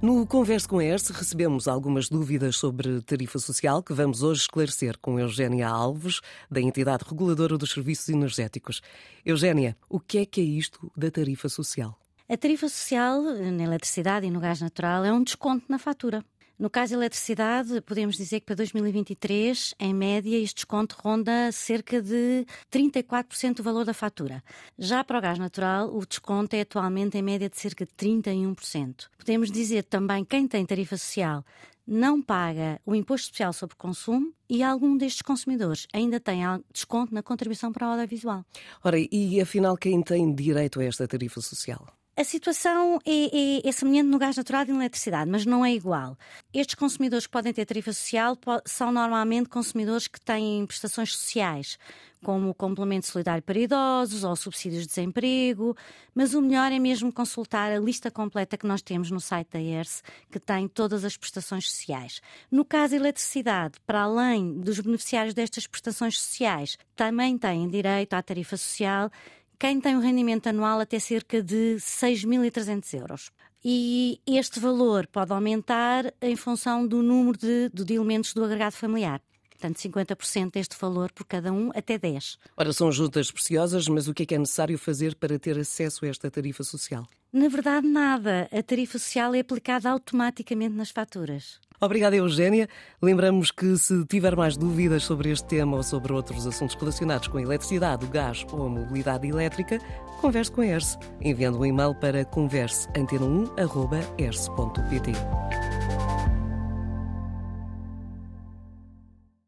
No Converso com a recebemos algumas dúvidas sobre tarifa social que vamos hoje esclarecer com Eugénia Alves, da entidade reguladora dos serviços energéticos. Eugénia, o que é que é isto da tarifa social? A tarifa social na eletricidade e no gás natural é um desconto na fatura. No caso da eletricidade, podemos dizer que para 2023, em média, este desconto ronda cerca de 34% do valor da fatura. Já para o gás natural, o desconto é atualmente em média de cerca de 31%. Podemos dizer também que quem tem tarifa social não paga o imposto especial sobre consumo e algum destes consumidores ainda tem desconto na contribuição para o audiovisual. Ora, e afinal quem tem direito a esta tarifa social? A situação é, é, é, semelhante no gás natural e na eletricidade, mas não é igual. Estes consumidores que podem ter tarifa social são normalmente consumidores que têm prestações sociais, como o complemento solidário para idosos ou subsídios de desemprego, mas o melhor é mesmo consultar a lista completa que nós temos no site da ERSE, que tem todas as prestações sociais. No caso da eletricidade, para além dos beneficiários destas prestações sociais, também têm direito à tarifa social quem tem um rendimento anual até cerca de 6.300 euros. E este valor pode aumentar em função do número de, de elementos do agregado familiar. Portanto, 50% deste valor por cada um, até 10. Ora, são juntas preciosas, mas o que é que é necessário fazer para ter acesso a esta tarifa social? Na verdade, nada. A tarifa social é aplicada automaticamente nas faturas. Obrigada, Eugénia. Lembramos que se tiver mais dúvidas sobre este tema ou sobre outros assuntos relacionados com a eletricidade, o gás ou a mobilidade elétrica, converse com a ERSE, enviando um e-mail para converseantena1.erse.pt.